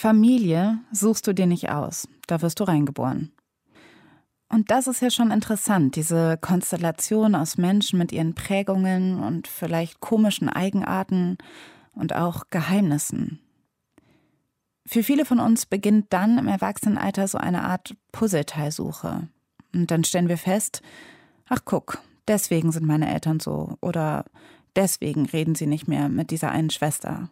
Familie suchst du dir nicht aus, da wirst du reingeboren. Und das ist ja schon interessant, diese Konstellation aus Menschen mit ihren Prägungen und vielleicht komischen Eigenarten und auch Geheimnissen. Für viele von uns beginnt dann im Erwachsenenalter so eine Art Puzzleteilsuche. Und dann stellen wir fest, ach guck, deswegen sind meine Eltern so oder deswegen reden sie nicht mehr mit dieser einen Schwester.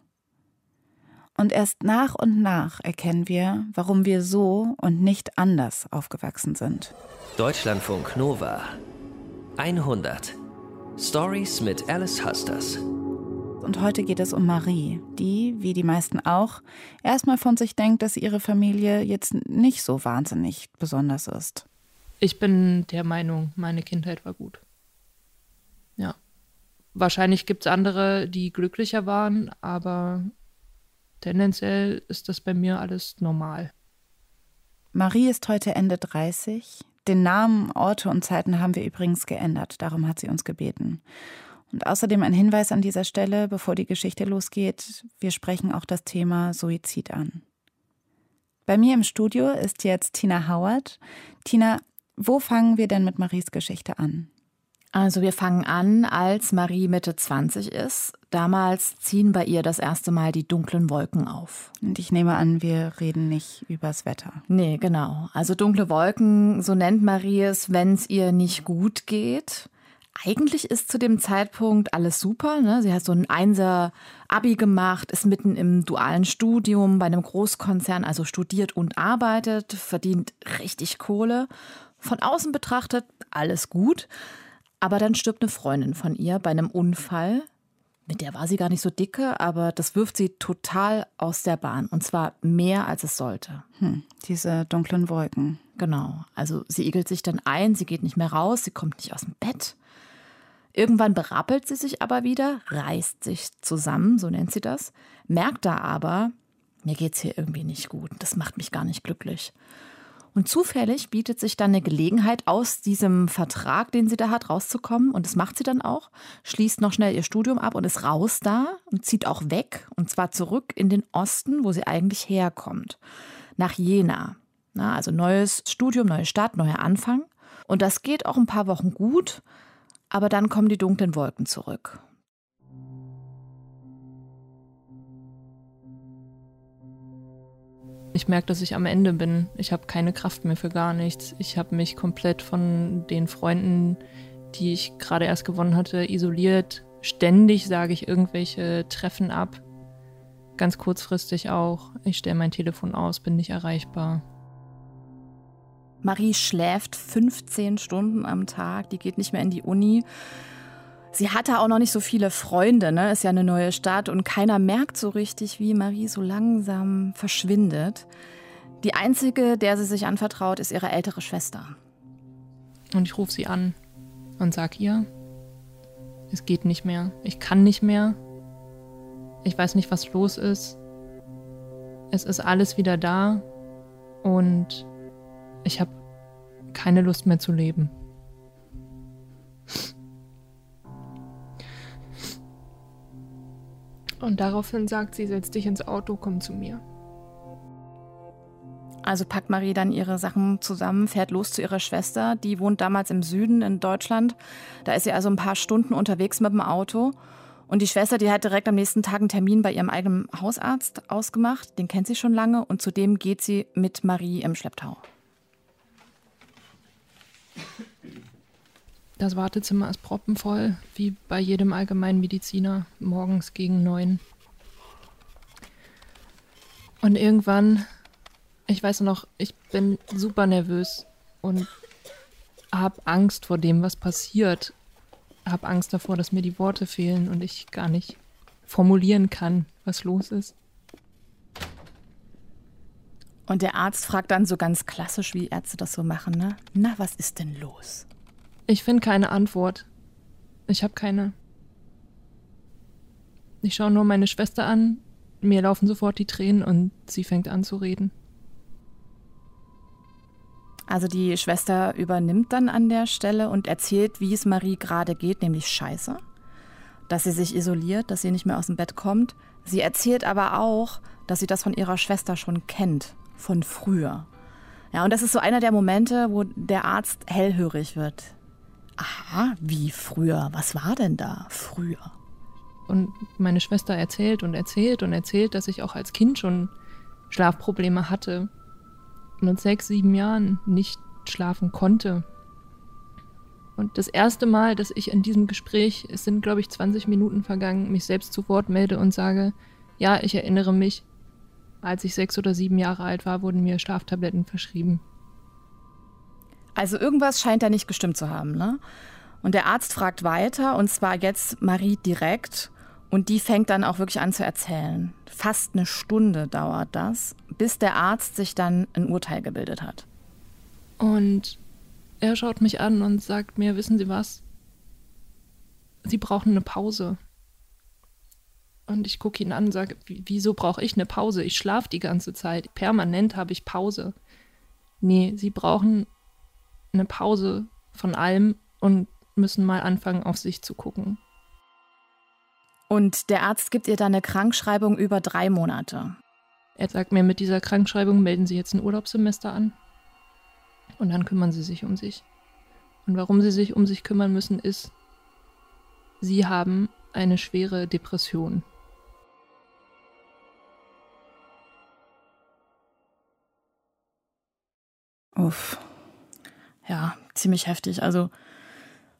Und erst nach und nach erkennen wir, warum wir so und nicht anders aufgewachsen sind. Deutschlandfunk Nova 100 Stories mit Alice Husters. Und heute geht es um Marie, die, wie die meisten auch, erstmal von sich denkt, dass ihre Familie jetzt nicht so wahnsinnig besonders ist. Ich bin der Meinung, meine Kindheit war gut. Ja. Wahrscheinlich gibt es andere, die glücklicher waren, aber tendenziell ist das bei mir alles normal. Marie ist heute Ende 30. Den Namen, Orte und Zeiten haben wir übrigens geändert. Darum hat sie uns gebeten. Und außerdem ein Hinweis an dieser Stelle, bevor die Geschichte losgeht. Wir sprechen auch das Thema Suizid an. Bei mir im Studio ist jetzt Tina Howard. Tina, wo fangen wir denn mit Maries Geschichte an? Also wir fangen an, als Marie Mitte 20 ist. Damals ziehen bei ihr das erste Mal die dunklen Wolken auf. Und ich nehme an, wir reden nicht übers Wetter. Nee, genau. Also dunkle Wolken, so nennt Marie es, wenn es ihr nicht gut geht. Eigentlich ist zu dem Zeitpunkt alles super. Ne? Sie hat so ein Einser-Abi gemacht, ist mitten im dualen Studium bei einem Großkonzern, also studiert und arbeitet, verdient richtig Kohle. Von außen betrachtet alles gut. Aber dann stirbt eine Freundin von ihr bei einem Unfall. Mit der war sie gar nicht so dicke, aber das wirft sie total aus der Bahn. Und zwar mehr, als es sollte. Hm, diese dunklen Wolken. Genau. Also sie igelt sich dann ein, sie geht nicht mehr raus, sie kommt nicht aus dem Bett. Irgendwann berappelt sie sich aber wieder, reißt sich zusammen, so nennt sie das, merkt da aber, mir geht's hier irgendwie nicht gut. Das macht mich gar nicht glücklich. Und zufällig bietet sich dann eine Gelegenheit, aus diesem Vertrag, den sie da hat, rauszukommen. Und das macht sie dann auch. Schließt noch schnell ihr Studium ab und ist raus da und zieht auch weg. Und zwar zurück in den Osten, wo sie eigentlich herkommt. Nach Jena. Na, also neues Studium, neue Stadt, neuer Anfang. Und das geht auch ein paar Wochen gut. Aber dann kommen die dunklen Wolken zurück. Ich merke, dass ich am Ende bin. Ich habe keine Kraft mehr für gar nichts. Ich habe mich komplett von den Freunden, die ich gerade erst gewonnen hatte, isoliert. Ständig sage ich irgendwelche Treffen ab. Ganz kurzfristig auch. Ich stelle mein Telefon aus, bin nicht erreichbar. Marie schläft 15 Stunden am Tag, die geht nicht mehr in die Uni. Sie hatte auch noch nicht so viele Freunde, ne? Ist ja eine neue Stadt und keiner merkt so richtig, wie Marie so langsam verschwindet. Die einzige, der sie sich anvertraut, ist ihre ältere Schwester. Und ich rufe sie an und sag ihr, es geht nicht mehr. Ich kann nicht mehr. Ich weiß nicht, was los ist. Es ist alles wieder da und ich habe keine Lust mehr zu leben. Und daraufhin sagt sie, setz dich ins Auto, komm zu mir. Also packt Marie dann ihre Sachen zusammen, fährt los zu ihrer Schwester. Die wohnt damals im Süden in Deutschland. Da ist sie also ein paar Stunden unterwegs mit dem Auto. Und die Schwester, die hat direkt am nächsten Tag einen Termin bei ihrem eigenen Hausarzt ausgemacht. Den kennt sie schon lange. Und zudem geht sie mit Marie im Schlepptau. Das Wartezimmer ist proppenvoll, wie bei jedem Allgemeinmediziner, morgens gegen neun. Und irgendwann, ich weiß noch, ich bin super nervös und habe Angst vor dem, was passiert. Habe Angst davor, dass mir die Worte fehlen und ich gar nicht formulieren kann, was los ist. Und der Arzt fragt dann so ganz klassisch, wie Ärzte das so machen, ne? Na, was ist denn los? Ich finde keine Antwort. Ich habe keine. Ich schaue nur meine Schwester an, mir laufen sofort die Tränen und sie fängt an zu reden. Also die Schwester übernimmt dann an der Stelle und erzählt, wie es Marie gerade geht, nämlich scheiße. dass sie sich isoliert, dass sie nicht mehr aus dem Bett kommt. Sie erzählt aber auch, dass sie das von ihrer Schwester schon kennt, von früher. Ja, und das ist so einer der Momente, wo der Arzt hellhörig wird. Aha, wie früher? Was war denn da früher? Und meine Schwester erzählt und erzählt und erzählt, dass ich auch als Kind schon Schlafprobleme hatte und mit sechs, sieben Jahren nicht schlafen konnte. Und das erste Mal, dass ich in diesem Gespräch, es sind glaube ich 20 Minuten vergangen, mich selbst zu Wort melde und sage, ja, ich erinnere mich, als ich sechs oder sieben Jahre alt war, wurden mir Schlaftabletten verschrieben. Also irgendwas scheint da nicht gestimmt zu haben, ne? Und der Arzt fragt weiter, und zwar jetzt Marie direkt. Und die fängt dann auch wirklich an zu erzählen. Fast eine Stunde dauert das, bis der Arzt sich dann ein Urteil gebildet hat. Und er schaut mich an und sagt mir, wissen Sie was? Sie brauchen eine Pause. Und ich gucke ihn an und sage, wieso brauche ich eine Pause? Ich schlafe die ganze Zeit. Permanent habe ich Pause. Nee, Sie brauchen eine Pause von allem und müssen mal anfangen, auf sich zu gucken. Und der Arzt gibt ihr dann eine Krankschreibung über drei Monate. Er sagt mir, mit dieser Krankschreibung melden Sie jetzt ein Urlaubssemester an. Und dann kümmern Sie sich um sich. Und warum Sie sich um sich kümmern müssen, ist, Sie haben eine schwere Depression. Uff. Ja, ziemlich heftig. Also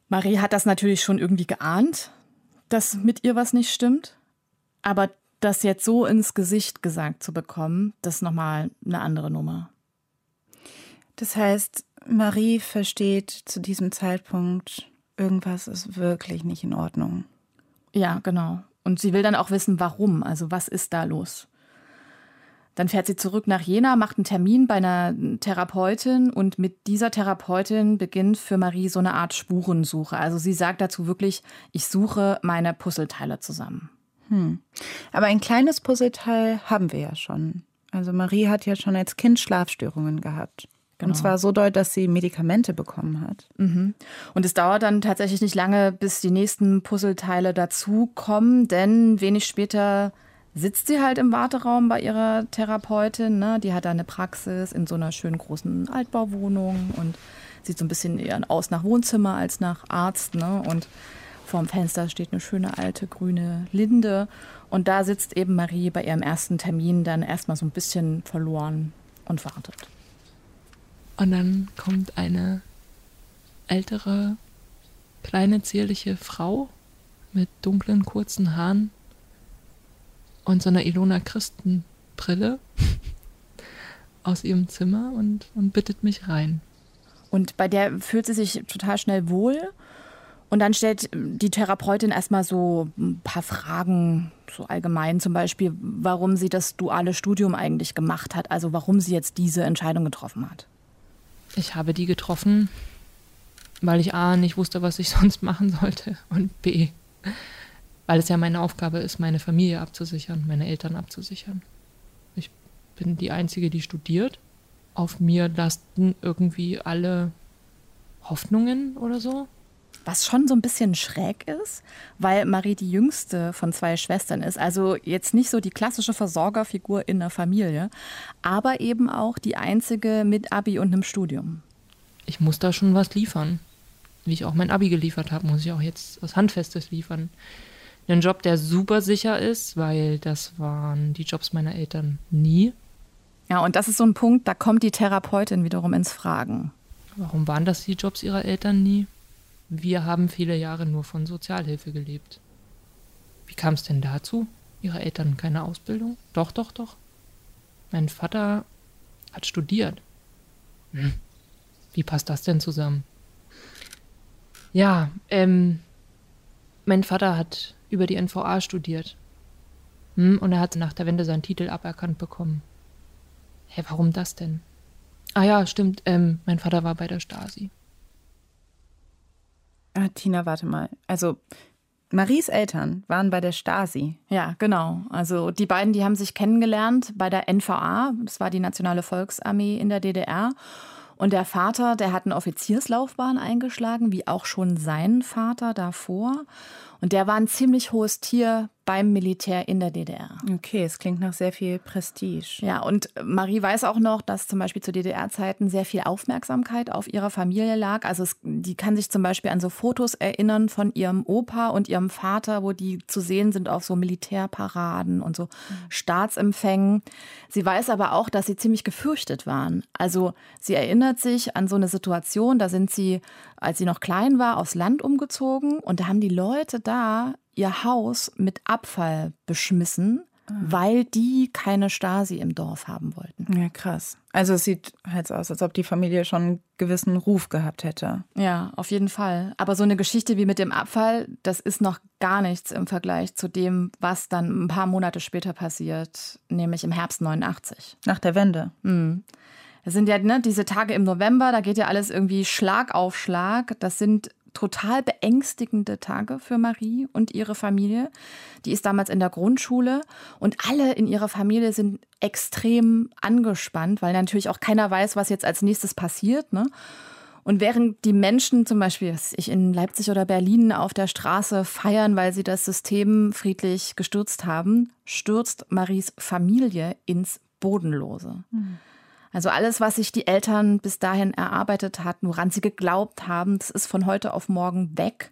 Marie hat das natürlich schon irgendwie geahnt, dass mit ihr was nicht stimmt. Aber das jetzt so ins Gesicht gesagt zu bekommen, das ist nochmal eine andere Nummer. Das heißt, Marie versteht zu diesem Zeitpunkt, irgendwas ist wirklich nicht in Ordnung. Ja, genau. Und sie will dann auch wissen, warum. Also was ist da los? Dann fährt sie zurück nach Jena, macht einen Termin bei einer Therapeutin und mit dieser Therapeutin beginnt für Marie so eine Art Spurensuche. Also sie sagt dazu wirklich, ich suche meine Puzzleteile zusammen. Hm. Aber ein kleines Puzzleteil haben wir ja schon. Also Marie hat ja schon als Kind Schlafstörungen gehabt. Genau. Und zwar so doll, dass sie Medikamente bekommen hat. Mhm. Und es dauert dann tatsächlich nicht lange, bis die nächsten Puzzleteile dazukommen, denn wenig später sitzt sie halt im Warteraum bei ihrer Therapeutin. Ne? Die hat da eine Praxis in so einer schönen großen Altbauwohnung und sieht so ein bisschen eher aus nach Wohnzimmer als nach Arzt. Ne? Und vorm Fenster steht eine schöne alte grüne Linde. Und da sitzt eben Marie bei ihrem ersten Termin dann erstmal so ein bisschen verloren und wartet. Und dann kommt eine ältere, kleine, zierliche Frau mit dunklen, kurzen Haaren und so einer Ilona Christenbrille aus ihrem Zimmer und, und bittet mich rein. Und bei der fühlt sie sich total schnell wohl. Und dann stellt die Therapeutin erstmal so ein paar Fragen, so allgemein zum Beispiel, warum sie das duale Studium eigentlich gemacht hat, also warum sie jetzt diese Entscheidung getroffen hat. Ich habe die getroffen, weil ich A nicht wusste, was ich sonst machen sollte und B weil es ja meine Aufgabe ist, meine Familie abzusichern, meine Eltern abzusichern. Ich bin die Einzige, die studiert. Auf mir lasten irgendwie alle Hoffnungen oder so. Was schon so ein bisschen schräg ist, weil Marie die jüngste von zwei Schwestern ist. Also jetzt nicht so die klassische Versorgerfigur in der Familie, aber eben auch die einzige mit Abi und einem Studium. Ich muss da schon was liefern. Wie ich auch mein Abi geliefert habe, muss ich auch jetzt was Handfestes liefern. Einen Job, der super sicher ist, weil das waren die Jobs meiner Eltern nie. Ja, und das ist so ein Punkt, da kommt die Therapeutin wiederum ins Fragen. Warum waren das die Jobs ihrer Eltern nie? Wir haben viele Jahre nur von Sozialhilfe gelebt. Wie kam es denn dazu? Ihre Eltern keine Ausbildung? Doch, doch, doch. Mein Vater hat studiert. Hm. Wie passt das denn zusammen? Ja, ähm, mein Vater hat über die NVA studiert. Hm, und er hat nach der Wende seinen Titel aberkannt bekommen. Hä, warum das denn? Ah ja, stimmt, ähm, mein Vater war bei der Stasi. Ah, Tina, warte mal. Also, Maries Eltern waren bei der Stasi. Ja, genau. Also die beiden, die haben sich kennengelernt bei der NVA, das war die Nationale Volksarmee in der DDR. Und der Vater, der hat eine Offizierslaufbahn eingeschlagen, wie auch schon sein Vater davor. Und der war ein ziemlich hohes Tier beim Militär in der DDR. Okay, es klingt nach sehr viel Prestige. Ja, und Marie weiß auch noch, dass zum Beispiel zu DDR-Zeiten sehr viel Aufmerksamkeit auf ihrer Familie lag. Also es, die kann sich zum Beispiel an so Fotos erinnern von ihrem Opa und ihrem Vater, wo die zu sehen sind auf so Militärparaden und so mhm. Staatsempfängen. Sie weiß aber auch, dass sie ziemlich gefürchtet waren. Also sie erinnert sich an so eine Situation, da sind sie, als sie noch klein war, aufs Land umgezogen und da haben die Leute da ihr Haus mit Abfall beschmissen, ah. weil die keine Stasi im Dorf haben wollten. Ja, krass. Also es sieht halt so aus, als ob die Familie schon einen gewissen Ruf gehabt hätte. Ja, auf jeden Fall. Aber so eine Geschichte wie mit dem Abfall, das ist noch gar nichts im Vergleich zu dem, was dann ein paar Monate später passiert, nämlich im Herbst 89. Nach der Wende. Mhm. Das sind ja ne, diese Tage im November, da geht ja alles irgendwie Schlag auf Schlag. Das sind total beängstigende Tage für Marie und ihre Familie. Die ist damals in der Grundschule und alle in ihrer Familie sind extrem angespannt, weil natürlich auch keiner weiß, was jetzt als nächstes passiert. Ne? Und während die Menschen zum Beispiel ich in Leipzig oder Berlin auf der Straße feiern, weil sie das System friedlich gestürzt haben, stürzt Maries Familie ins Bodenlose. Mhm. Also alles, was sich die Eltern bis dahin erarbeitet hatten, woran sie geglaubt haben, das ist von heute auf morgen weg.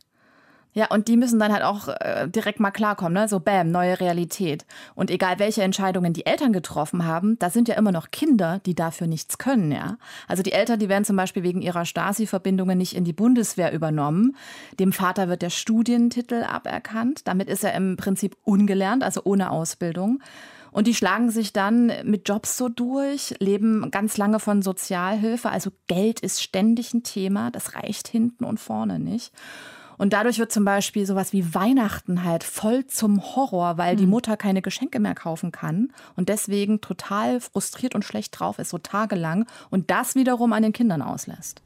Ja, und die müssen dann halt auch äh, direkt mal klarkommen, ne? So bam, neue Realität. Und egal welche Entscheidungen die Eltern getroffen haben, da sind ja immer noch Kinder, die dafür nichts können, ja. Also die Eltern, die werden zum Beispiel wegen ihrer Stasi-Verbindungen nicht in die Bundeswehr übernommen. Dem Vater wird der Studientitel aberkannt. Damit ist er im Prinzip ungelernt, also ohne Ausbildung. Und die schlagen sich dann mit Jobs so durch, leben ganz lange von Sozialhilfe. Also Geld ist ständig ein Thema. Das reicht hinten und vorne nicht. Und dadurch wird zum Beispiel sowas wie Weihnachten halt voll zum Horror, weil die hm. Mutter keine Geschenke mehr kaufen kann und deswegen total frustriert und schlecht drauf ist, so tagelang und das wiederum an den Kindern auslässt.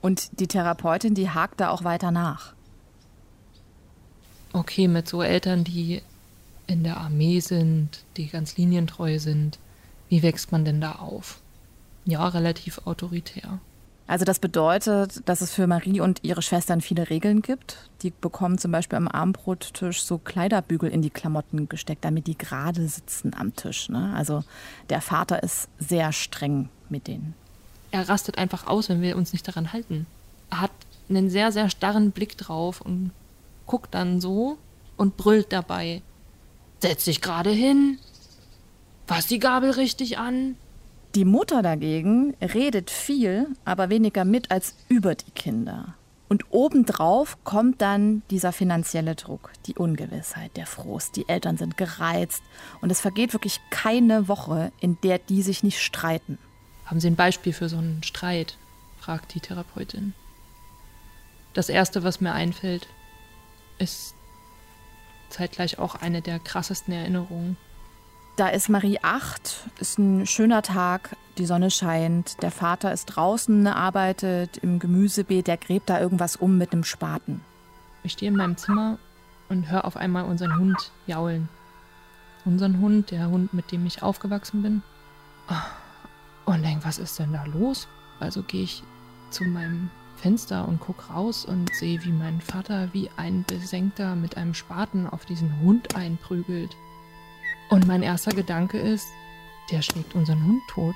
Und die Therapeutin, die hakt da auch weiter nach. Okay, mit so Eltern, die in der Armee sind, die ganz linientreu sind, wie wächst man denn da auf? Ja, relativ autoritär. Also das bedeutet, dass es für Marie und ihre Schwestern viele Regeln gibt. Die bekommen zum Beispiel am Abendbrottisch so Kleiderbügel in die Klamotten gesteckt, damit die gerade sitzen am Tisch. Ne? Also der Vater ist sehr streng mit denen. Er rastet einfach aus, wenn wir uns nicht daran halten. Er hat einen sehr, sehr starren Blick drauf und guckt dann so und brüllt dabei. Setz dich gerade hin. Fass die Gabel richtig an. Die Mutter dagegen redet viel, aber weniger mit als über die Kinder. Und obendrauf kommt dann dieser finanzielle Druck, die Ungewissheit, der Frust. Die Eltern sind gereizt und es vergeht wirklich keine Woche, in der die sich nicht streiten. Haben Sie ein Beispiel für so einen Streit? fragt die Therapeutin. Das Erste, was mir einfällt, ist zeitgleich auch eine der krassesten Erinnerungen. Da ist Marie acht, ist ein schöner Tag, die Sonne scheint, der Vater ist draußen, arbeitet im Gemüsebeet, der gräbt da irgendwas um mit einem Spaten. Ich stehe in meinem Zimmer und höre auf einmal unseren Hund jaulen. Unseren Hund, der Hund, mit dem ich aufgewachsen bin. Und denke, was ist denn da los? Also gehe ich zu meinem Fenster und gucke raus und sehe, wie mein Vater wie ein Besenkter mit einem Spaten auf diesen Hund einprügelt. Und mein erster Gedanke ist, der schlägt unseren Hund tot.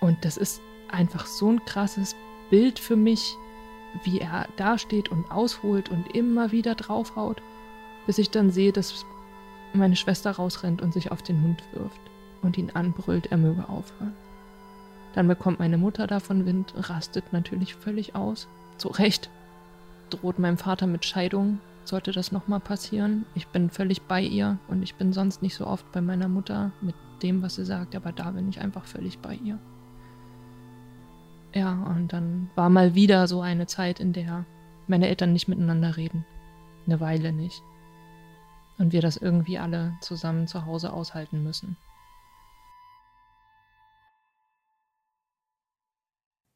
Und das ist einfach so ein krasses Bild für mich, wie er dasteht und ausholt und immer wieder draufhaut, bis ich dann sehe, dass meine Schwester rausrennt und sich auf den Hund wirft und ihn anbrüllt, er möge aufhören. Dann bekommt meine Mutter davon Wind, rastet natürlich völlig aus. Zu Recht. Droht meinem Vater mit Scheidung, sollte das nochmal passieren. Ich bin völlig bei ihr und ich bin sonst nicht so oft bei meiner Mutter mit dem, was sie sagt, aber da bin ich einfach völlig bei ihr. Ja, und dann war mal wieder so eine Zeit, in der meine Eltern nicht miteinander reden. Eine Weile nicht. Und wir das irgendwie alle zusammen zu Hause aushalten müssen.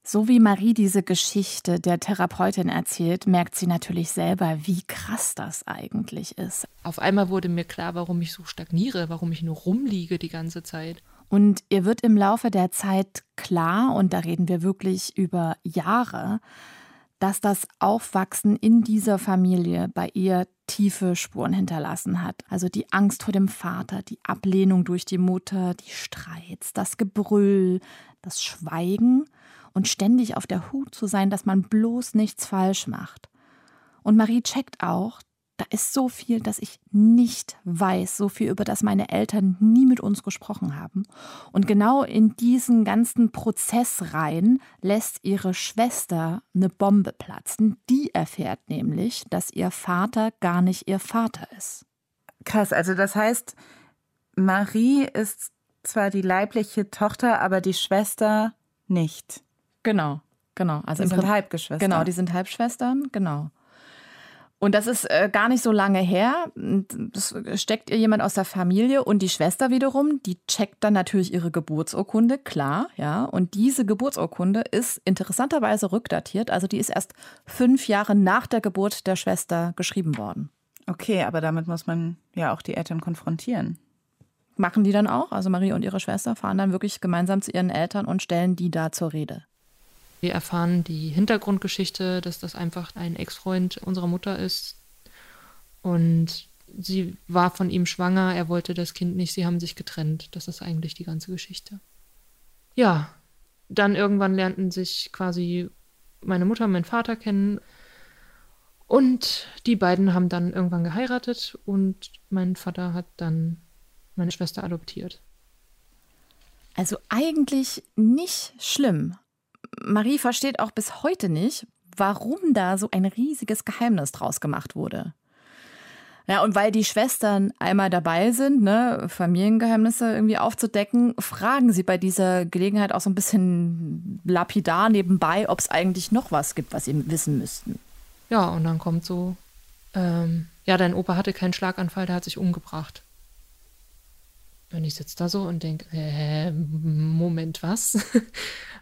So wie Marie diese Geschichte der Therapeutin erzählt, merkt sie natürlich selber, wie krass das eigentlich ist. Auf einmal wurde mir klar, warum ich so stagniere, warum ich nur rumliege die ganze Zeit. Und ihr wird im Laufe der Zeit klar, und da reden wir wirklich über Jahre, dass das Aufwachsen in dieser Familie bei ihr tiefe Spuren hinterlassen hat. Also die Angst vor dem Vater, die Ablehnung durch die Mutter, die Streits, das Gebrüll, das Schweigen und ständig auf der Hut zu sein, dass man bloß nichts falsch macht. Und Marie checkt auch, da ist so viel, dass ich nicht weiß, so viel, über das meine Eltern nie mit uns gesprochen haben. Und genau in diesen ganzen Prozess rein lässt ihre Schwester eine Bombe platzen. Die erfährt nämlich, dass ihr Vater gar nicht ihr Vater ist. Krass, also das heißt, Marie ist zwar die leibliche Tochter, aber die Schwester nicht. Genau, genau. Also die sind Halbgeschwister. Genau, die sind Halbschwestern, genau. Und das ist äh, gar nicht so lange her. Das steckt ihr jemand aus der Familie und die Schwester wiederum, die checkt dann natürlich ihre Geburtsurkunde, klar, ja. Und diese Geburtsurkunde ist interessanterweise rückdatiert, also die ist erst fünf Jahre nach der Geburt der Schwester geschrieben worden. Okay, aber damit muss man ja auch die Eltern konfrontieren. Machen die dann auch. Also Marie und ihre Schwester fahren dann wirklich gemeinsam zu ihren Eltern und stellen die da zur Rede. Wir erfahren die Hintergrundgeschichte, dass das einfach ein Ex-Freund unserer Mutter ist. Und sie war von ihm schwanger, er wollte das Kind nicht, sie haben sich getrennt. Das ist eigentlich die ganze Geschichte. Ja, dann irgendwann lernten sich quasi meine Mutter und mein Vater kennen. Und die beiden haben dann irgendwann geheiratet und mein Vater hat dann meine Schwester adoptiert. Also eigentlich nicht schlimm. Marie versteht auch bis heute nicht, warum da so ein riesiges Geheimnis draus gemacht wurde. Ja, und weil die Schwestern einmal dabei sind, ne, Familiengeheimnisse irgendwie aufzudecken, fragen sie bei dieser Gelegenheit auch so ein bisschen lapidar nebenbei, ob es eigentlich noch was gibt, was sie wissen müssten. Ja, und dann kommt so, ähm, ja, dein Opa hatte keinen Schlaganfall, der hat sich umgebracht. Und ich sitze da so und denke, äh, Moment, was?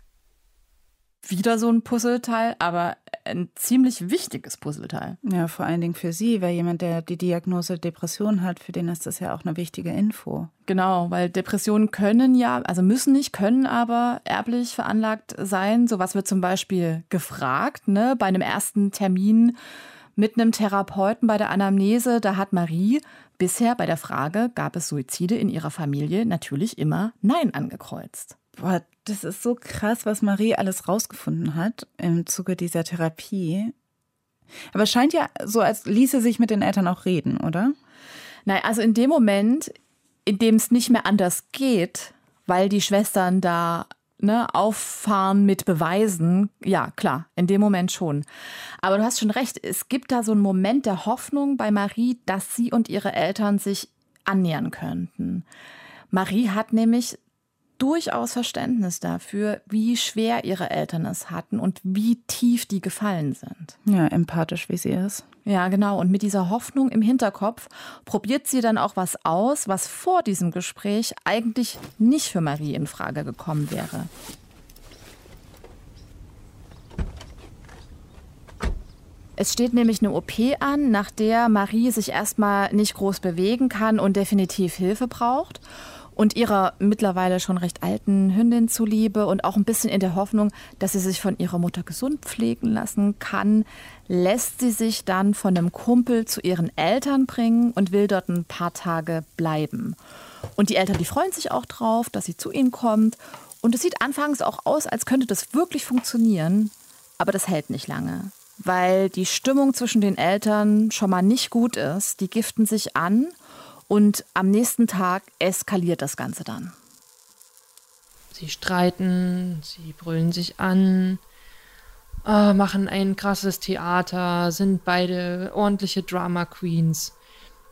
wieder so ein Puzzleteil, aber ein ziemlich wichtiges Puzzleteil. Ja, vor allen Dingen für Sie, weil jemand, der die Diagnose Depression hat, für den ist das ja auch eine wichtige Info. Genau, weil Depressionen können ja, also müssen nicht, können aber erblich veranlagt sein. Sowas wird zum Beispiel gefragt, ne, bei einem ersten Termin mit einem Therapeuten bei der Anamnese, da hat Marie bisher bei der Frage, gab es Suizide in ihrer Familie, natürlich immer Nein angekreuzt. Boah, das ist so krass, was Marie alles rausgefunden hat im Zuge dieser Therapie. Aber es scheint ja so, als ließe sich mit den Eltern auch reden, oder? Nein, also in dem Moment, in dem es nicht mehr anders geht, weil die Schwestern da ne, auffahren mit Beweisen, ja klar, in dem Moment schon. Aber du hast schon recht, es gibt da so einen Moment der Hoffnung bei Marie, dass sie und ihre Eltern sich annähern könnten. Marie hat nämlich durchaus Verständnis dafür, wie schwer ihre Eltern es hatten und wie tief die gefallen sind. Ja, empathisch, wie sie ist. Ja, genau. Und mit dieser Hoffnung im Hinterkopf probiert sie dann auch was aus, was vor diesem Gespräch eigentlich nicht für Marie in Frage gekommen wäre. Es steht nämlich eine OP an, nach der Marie sich erstmal nicht groß bewegen kann und definitiv Hilfe braucht und ihrer mittlerweile schon recht alten Hündin zuliebe und auch ein bisschen in der Hoffnung, dass sie sich von ihrer Mutter gesund pflegen lassen kann, lässt sie sich dann von einem Kumpel zu ihren Eltern bringen und will dort ein paar Tage bleiben. Und die Eltern, die freuen sich auch drauf, dass sie zu ihnen kommt. Und es sieht anfangs auch aus, als könnte das wirklich funktionieren, aber das hält nicht lange. Weil die Stimmung zwischen den Eltern schon mal nicht gut ist. Die giften sich an und am nächsten Tag eskaliert das Ganze dann. Sie streiten, sie brüllen sich an, äh, machen ein krasses Theater, sind beide ordentliche Drama Queens,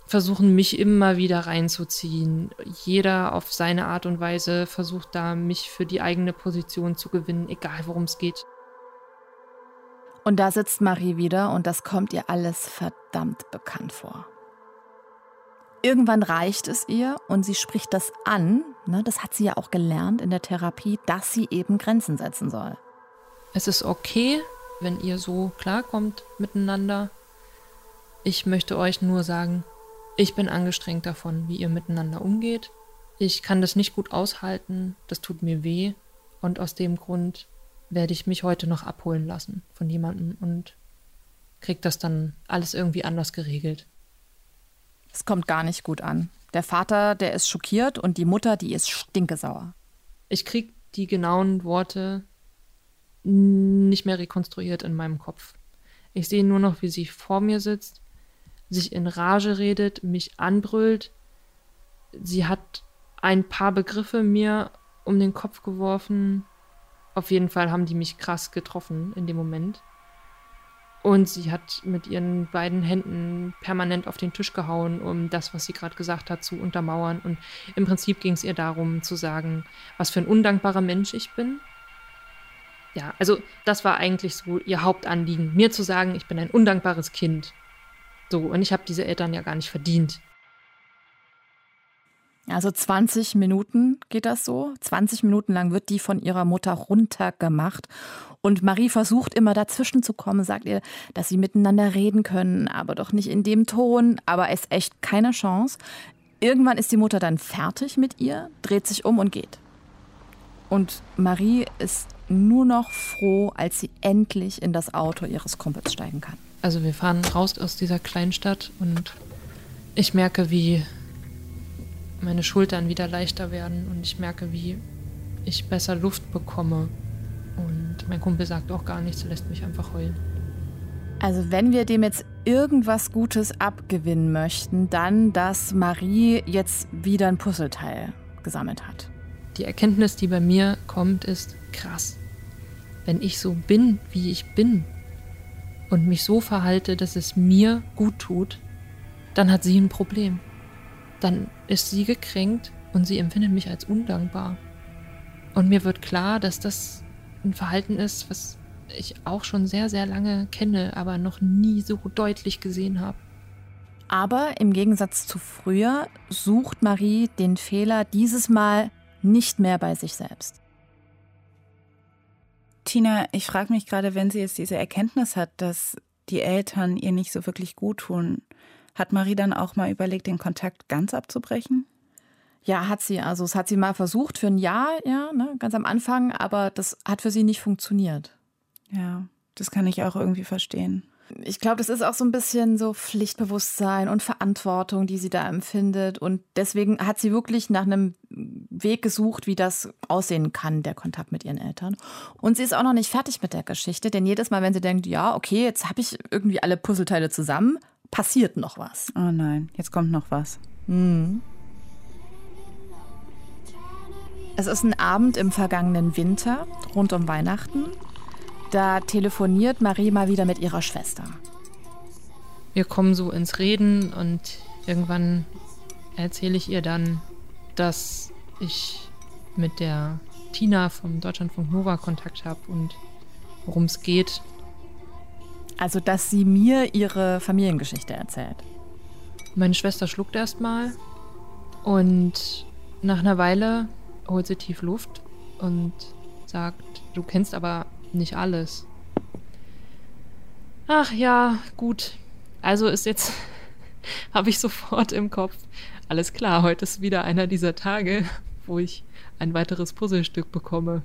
versuchen mich immer wieder reinzuziehen. Jeder auf seine Art und Weise versucht da, mich für die eigene Position zu gewinnen, egal worum es geht. Und da sitzt Marie wieder und das kommt ihr alles verdammt bekannt vor. Irgendwann reicht es ihr und sie spricht das an, ne, das hat sie ja auch gelernt in der Therapie, dass sie eben Grenzen setzen soll. Es ist okay, wenn ihr so klarkommt miteinander. Ich möchte euch nur sagen, ich bin angestrengt davon, wie ihr miteinander umgeht. Ich kann das nicht gut aushalten, das tut mir weh. Und aus dem Grund werde ich mich heute noch abholen lassen von jemandem und krieg das dann alles irgendwie anders geregelt. Es kommt gar nicht gut an. Der Vater, der ist schockiert und die Mutter, die ist stinkesauer. Ich krieg die genauen Worte nicht mehr rekonstruiert in meinem Kopf. Ich sehe nur noch, wie sie vor mir sitzt, sich in Rage redet, mich anbrüllt. Sie hat ein paar Begriffe mir um den Kopf geworfen. Auf jeden Fall haben die mich krass getroffen in dem Moment. Und sie hat mit ihren beiden Händen permanent auf den Tisch gehauen, um das, was sie gerade gesagt hat, zu untermauern. Und im Prinzip ging es ihr darum zu sagen, was für ein undankbarer Mensch ich bin. Ja, also das war eigentlich so ihr Hauptanliegen, mir zu sagen, ich bin ein undankbares Kind. So, und ich habe diese Eltern ja gar nicht verdient. Also 20 Minuten geht das so. 20 Minuten lang wird die von ihrer Mutter runtergemacht. Und Marie versucht immer dazwischen zu kommen, sagt ihr, dass sie miteinander reden können, aber doch nicht in dem Ton. Aber es ist echt keine Chance. Irgendwann ist die Mutter dann fertig mit ihr, dreht sich um und geht. Und Marie ist nur noch froh, als sie endlich in das Auto ihres Kumpels steigen kann. Also wir fahren raus aus dieser Kleinstadt und ich merke, wie meine Schultern wieder leichter werden und ich merke, wie ich besser Luft bekomme. Und mein Kumpel sagt auch gar nichts, lässt mich einfach heulen. Also wenn wir dem jetzt irgendwas Gutes abgewinnen möchten, dann, dass Marie jetzt wieder ein Puzzleteil gesammelt hat. Die Erkenntnis, die bei mir kommt, ist krass. Wenn ich so bin, wie ich bin und mich so verhalte, dass es mir gut tut, dann hat sie ein Problem dann ist sie gekränkt und sie empfindet mich als undankbar. Und mir wird klar, dass das ein Verhalten ist, was ich auch schon sehr, sehr lange kenne, aber noch nie so deutlich gesehen habe. Aber im Gegensatz zu früher sucht Marie den Fehler dieses Mal nicht mehr bei sich selbst. Tina, ich frage mich gerade, wenn sie jetzt diese Erkenntnis hat, dass die Eltern ihr nicht so wirklich gut tun, hat Marie dann auch mal überlegt, den Kontakt ganz abzubrechen? Ja, hat sie. Also es hat sie mal versucht für ein Jahr, ja, ne, ganz am Anfang, aber das hat für sie nicht funktioniert. Ja, das kann ich auch irgendwie verstehen. Ich glaube, das ist auch so ein bisschen so Pflichtbewusstsein und Verantwortung, die sie da empfindet. Und deswegen hat sie wirklich nach einem Weg gesucht, wie das aussehen kann, der Kontakt mit ihren Eltern. Und sie ist auch noch nicht fertig mit der Geschichte, denn jedes Mal, wenn sie denkt, ja, okay, jetzt habe ich irgendwie alle Puzzleteile zusammen, passiert noch was. Oh nein, jetzt kommt noch was. Mhm. Es ist ein Abend im vergangenen Winter, rund um Weihnachten. Da telefoniert Marie mal wieder mit ihrer Schwester. Wir kommen so ins Reden und irgendwann erzähle ich ihr dann, dass ich mit der Tina vom Deutschlandfunk Nova Kontakt habe und worum es geht also, dass sie mir ihre Familiengeschichte erzählt. Meine Schwester schluckt erstmal und nach einer Weile holt sie tief Luft und sagt, du kennst aber nicht alles. Ach ja, gut. Also ist jetzt, habe ich sofort im Kopf, alles klar, heute ist wieder einer dieser Tage, wo ich ein weiteres Puzzlestück bekomme.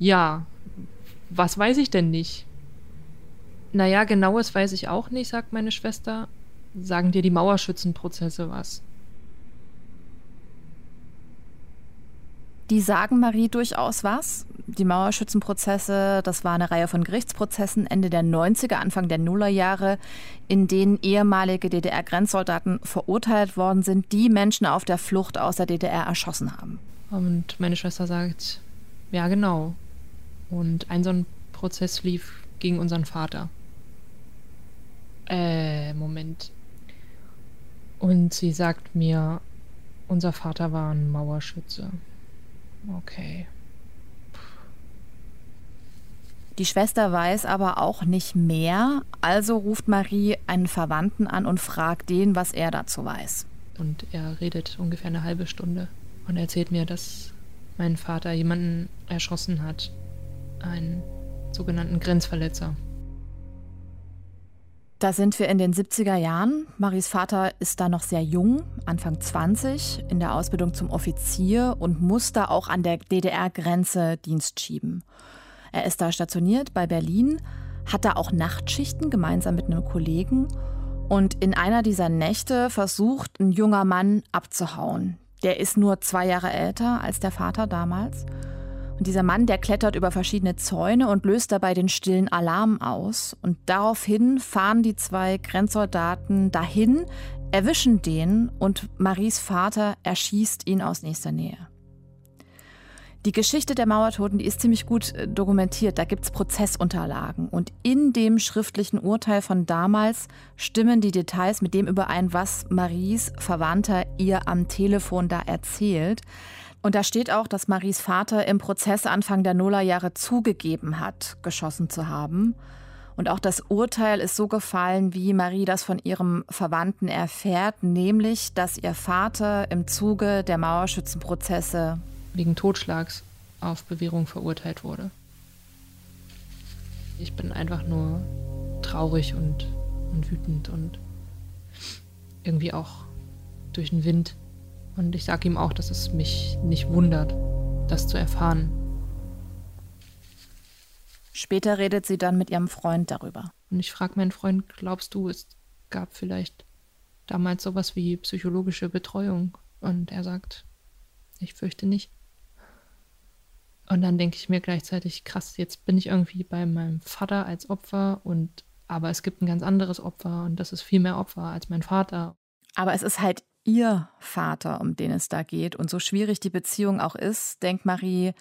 Ja, was weiß ich denn nicht? Naja, genaues weiß ich auch nicht, sagt meine Schwester. Sagen dir die Mauerschützenprozesse was? Die sagen Marie durchaus was. Die Mauerschützenprozesse, das war eine Reihe von Gerichtsprozessen Ende der 90er, Anfang der Nullerjahre, in denen ehemalige DDR-Grenzsoldaten verurteilt worden sind, die Menschen auf der Flucht aus der DDR erschossen haben. Und meine Schwester sagt, ja genau. Und ein so ein Prozess lief gegen unseren Vater. Äh, Moment. Und sie sagt mir, unser Vater war ein Mauerschütze. Okay. Die Schwester weiß aber auch nicht mehr, also ruft Marie einen Verwandten an und fragt den, was er dazu weiß. Und er redet ungefähr eine halbe Stunde und erzählt mir, dass mein Vater jemanden erschossen hat. Einen sogenannten Grenzverletzer. Da sind wir in den 70er Jahren. Maries Vater ist da noch sehr jung, Anfang 20, in der Ausbildung zum Offizier und muss da auch an der DDR-Grenze Dienst schieben. Er ist da stationiert bei Berlin, hat da auch Nachtschichten gemeinsam mit einem Kollegen. Und in einer dieser Nächte versucht ein junger Mann abzuhauen. Der ist nur zwei Jahre älter als der Vater damals. Und dieser Mann, der klettert über verschiedene Zäune und löst dabei den stillen Alarm aus. Und daraufhin fahren die zwei Grenzsoldaten dahin, erwischen den und Maries Vater erschießt ihn aus nächster Nähe. Die Geschichte der Mauertoten, die ist ziemlich gut äh, dokumentiert. Da gibt es Prozessunterlagen. Und in dem schriftlichen Urteil von damals stimmen die Details mit dem überein, was Maries Verwandter ihr am Telefon da erzählt. Und da steht auch, dass Maries Vater im Prozess Anfang der Nullerjahre zugegeben hat, geschossen zu haben. Und auch das Urteil ist so gefallen, wie Marie das von ihrem Verwandten erfährt, nämlich, dass ihr Vater im Zuge der Mauerschützenprozesse wegen Totschlags auf Bewährung verurteilt wurde. Ich bin einfach nur traurig und, und wütend und irgendwie auch durch den Wind und ich sage ihm auch, dass es mich nicht wundert, das zu erfahren. Später redet sie dann mit ihrem Freund darüber. Und ich frage meinen Freund, glaubst du, es gab vielleicht damals sowas wie psychologische Betreuung? Und er sagt, ich fürchte nicht. Und dann denke ich mir gleichzeitig, krass, jetzt bin ich irgendwie bei meinem Vater als Opfer und aber es gibt ein ganz anderes Opfer und das ist viel mehr Opfer als mein Vater. Aber es ist halt ihr Vater, um den es da geht. Und so schwierig die Beziehung auch ist, denkt Marie,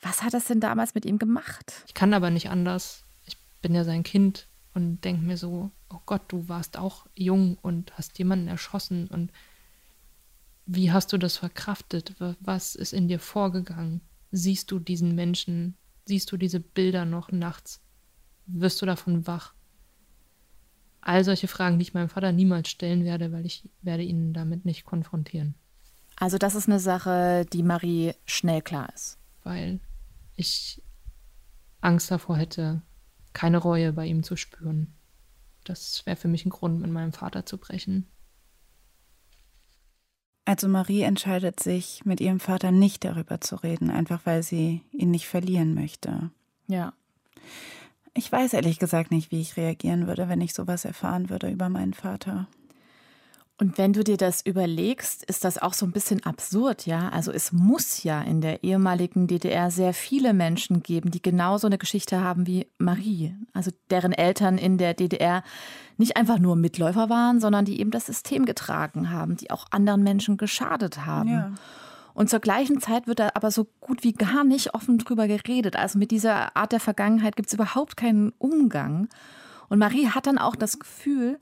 was hat das denn damals mit ihm gemacht? Ich kann aber nicht anders. Ich bin ja sein Kind und denke mir so, oh Gott, du warst auch jung und hast jemanden erschossen und wie hast du das verkraftet? Was ist in dir vorgegangen? Siehst du diesen Menschen? Siehst du diese Bilder noch nachts? Wirst du davon wach? All solche Fragen, die ich meinem Vater niemals stellen werde, weil ich werde ihn damit nicht konfrontieren. Also das ist eine Sache, die Marie schnell klar ist. Weil ich Angst davor hätte, keine Reue bei ihm zu spüren. Das wäre für mich ein Grund, mit meinem Vater zu brechen. Also Marie entscheidet sich, mit ihrem Vater nicht darüber zu reden, einfach weil sie ihn nicht verlieren möchte. Ja. Ich weiß ehrlich gesagt nicht, wie ich reagieren würde, wenn ich sowas erfahren würde über meinen Vater. Und wenn du dir das überlegst, ist das auch so ein bisschen absurd, ja? Also es muss ja in der ehemaligen DDR sehr viele Menschen geben, die genauso eine Geschichte haben wie Marie. Also deren Eltern in der DDR nicht einfach nur Mitläufer waren, sondern die eben das System getragen haben, die auch anderen Menschen geschadet haben. Ja. Und zur gleichen Zeit wird da aber so gut wie gar nicht offen drüber geredet. Also mit dieser Art der Vergangenheit gibt es überhaupt keinen Umgang. Und Marie hat dann auch das Gefühl,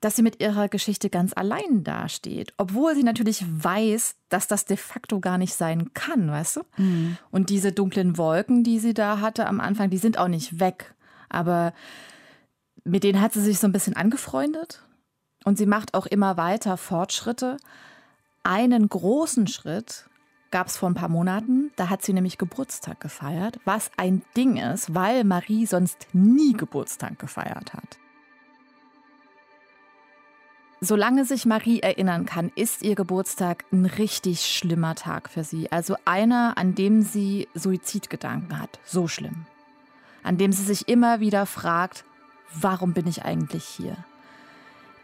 dass sie mit ihrer Geschichte ganz allein dasteht, obwohl sie natürlich weiß, dass das de facto gar nicht sein kann, weißt du? Mhm. Und diese dunklen Wolken, die sie da hatte am Anfang, die sind auch nicht weg. Aber mit denen hat sie sich so ein bisschen angefreundet und sie macht auch immer weiter Fortschritte. Einen großen Schritt gab es vor ein paar Monaten. Da hat sie nämlich Geburtstag gefeiert, was ein Ding ist, weil Marie sonst nie Geburtstag gefeiert hat. Solange sich Marie erinnern kann, ist ihr Geburtstag ein richtig schlimmer Tag für sie. Also einer, an dem sie Suizidgedanken hat. So schlimm. An dem sie sich immer wieder fragt, warum bin ich eigentlich hier?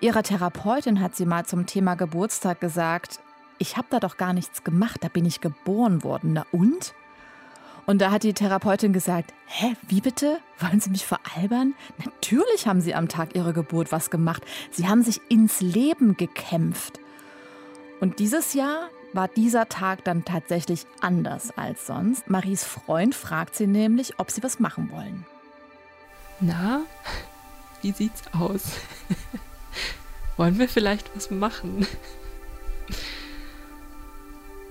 Ihrer Therapeutin hat sie mal zum Thema Geburtstag gesagt, ich habe da doch gar nichts gemacht, da bin ich geboren worden. Na und? Und da hat die Therapeutin gesagt, hä, wie bitte? Wollen Sie mich veralbern? Natürlich haben Sie am Tag Ihrer Geburt was gemacht. Sie haben sich ins Leben gekämpft. Und dieses Jahr war dieser Tag dann tatsächlich anders als sonst. Maries Freund fragt sie nämlich, ob sie was machen wollen. Na, wie sieht's aus? wollen wir vielleicht was machen?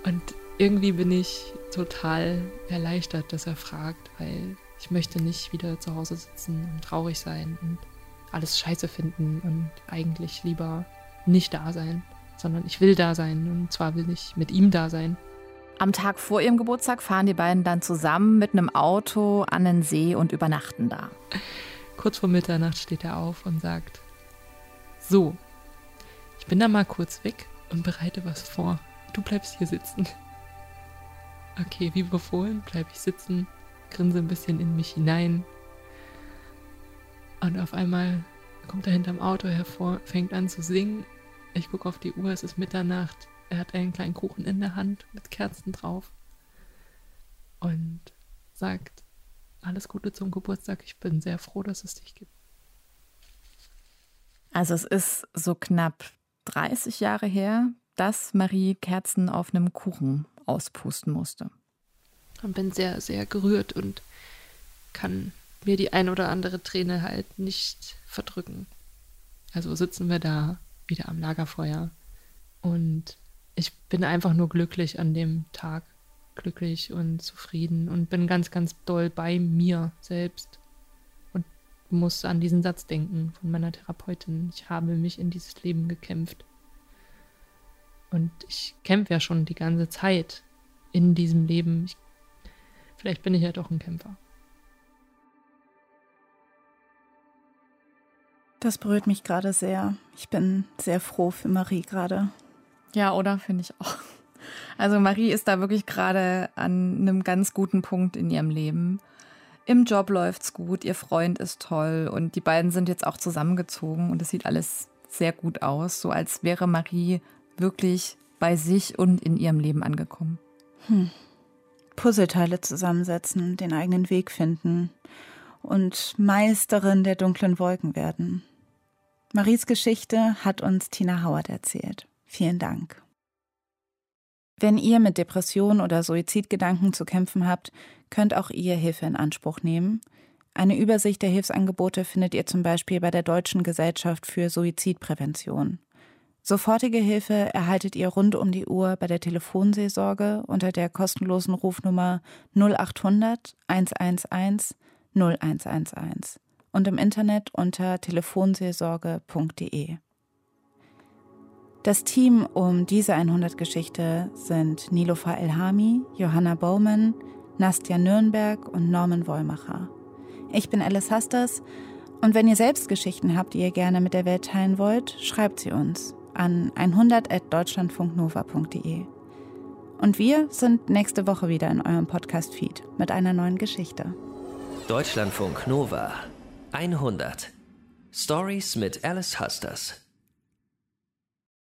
Und irgendwie bin ich total erleichtert, dass er fragt, weil ich möchte nicht wieder zu Hause sitzen und traurig sein und alles scheiße finden und eigentlich lieber nicht da sein, sondern ich will da sein und zwar will ich mit ihm da sein. Am Tag vor ihrem Geburtstag fahren die beiden dann zusammen mit einem Auto an den See und übernachten da. Kurz vor Mitternacht steht er auf und sagt, so, ich bin da mal kurz weg und bereite was vor. Du bleibst hier sitzen. Okay, wie befohlen, bleibe ich sitzen, grinse ein bisschen in mich hinein. Und auf einmal kommt er hinterm Auto hervor, fängt an zu singen. Ich gucke auf die Uhr, es ist Mitternacht. Er hat einen kleinen Kuchen in der Hand mit Kerzen drauf und sagt, alles Gute zum Geburtstag. Ich bin sehr froh, dass es dich gibt. Also es ist so knapp 30 Jahre her, dass Marie Kerzen auf einem Kuchen auspusten musste. Und bin sehr, sehr gerührt und kann mir die ein oder andere Träne halt nicht verdrücken. Also sitzen wir da wieder am Lagerfeuer und ich bin einfach nur glücklich an dem Tag, glücklich und zufrieden und bin ganz, ganz doll bei mir selbst und muss an diesen Satz denken von meiner Therapeutin. Ich habe mich in dieses Leben gekämpft. Und ich kämpfe ja schon die ganze Zeit in diesem Leben. Ich, vielleicht bin ich ja doch ein Kämpfer. Das berührt mich gerade sehr. Ich bin sehr froh für Marie gerade. Ja, oder? Finde ich auch. Also Marie ist da wirklich gerade an einem ganz guten Punkt in ihrem Leben. Im Job läuft's gut, ihr Freund ist toll und die beiden sind jetzt auch zusammengezogen und es sieht alles sehr gut aus, so als wäre Marie wirklich bei sich und in ihrem Leben angekommen. Hm. Puzzleteile zusammensetzen, den eigenen Weg finden und Meisterin der dunklen Wolken werden. Maries Geschichte hat uns Tina Howard erzählt. Vielen Dank. Wenn ihr mit Depressionen oder Suizidgedanken zu kämpfen habt, könnt auch ihr Hilfe in Anspruch nehmen. Eine Übersicht der Hilfsangebote findet ihr zum Beispiel bei der Deutschen Gesellschaft für Suizidprävention. Sofortige Hilfe erhaltet ihr rund um die Uhr bei der Telefonseelsorge unter der kostenlosen Rufnummer 0800 111 0111 und im Internet unter telefonseelsorge.de. Das Team um diese 100-Geschichte sind Nilofa Elhami, Johanna Bowman, Nastja Nürnberg und Norman Wollmacher. Ich bin Alice Hasters und wenn ihr selbst Geschichten habt, die ihr gerne mit der Welt teilen wollt, schreibt sie uns an 100.deutschlandfunknova.de. Und wir sind nächste Woche wieder in eurem Podcast-Feed mit einer neuen Geschichte. Deutschlandfunk Nova 100 Stories mit Alice Hasters.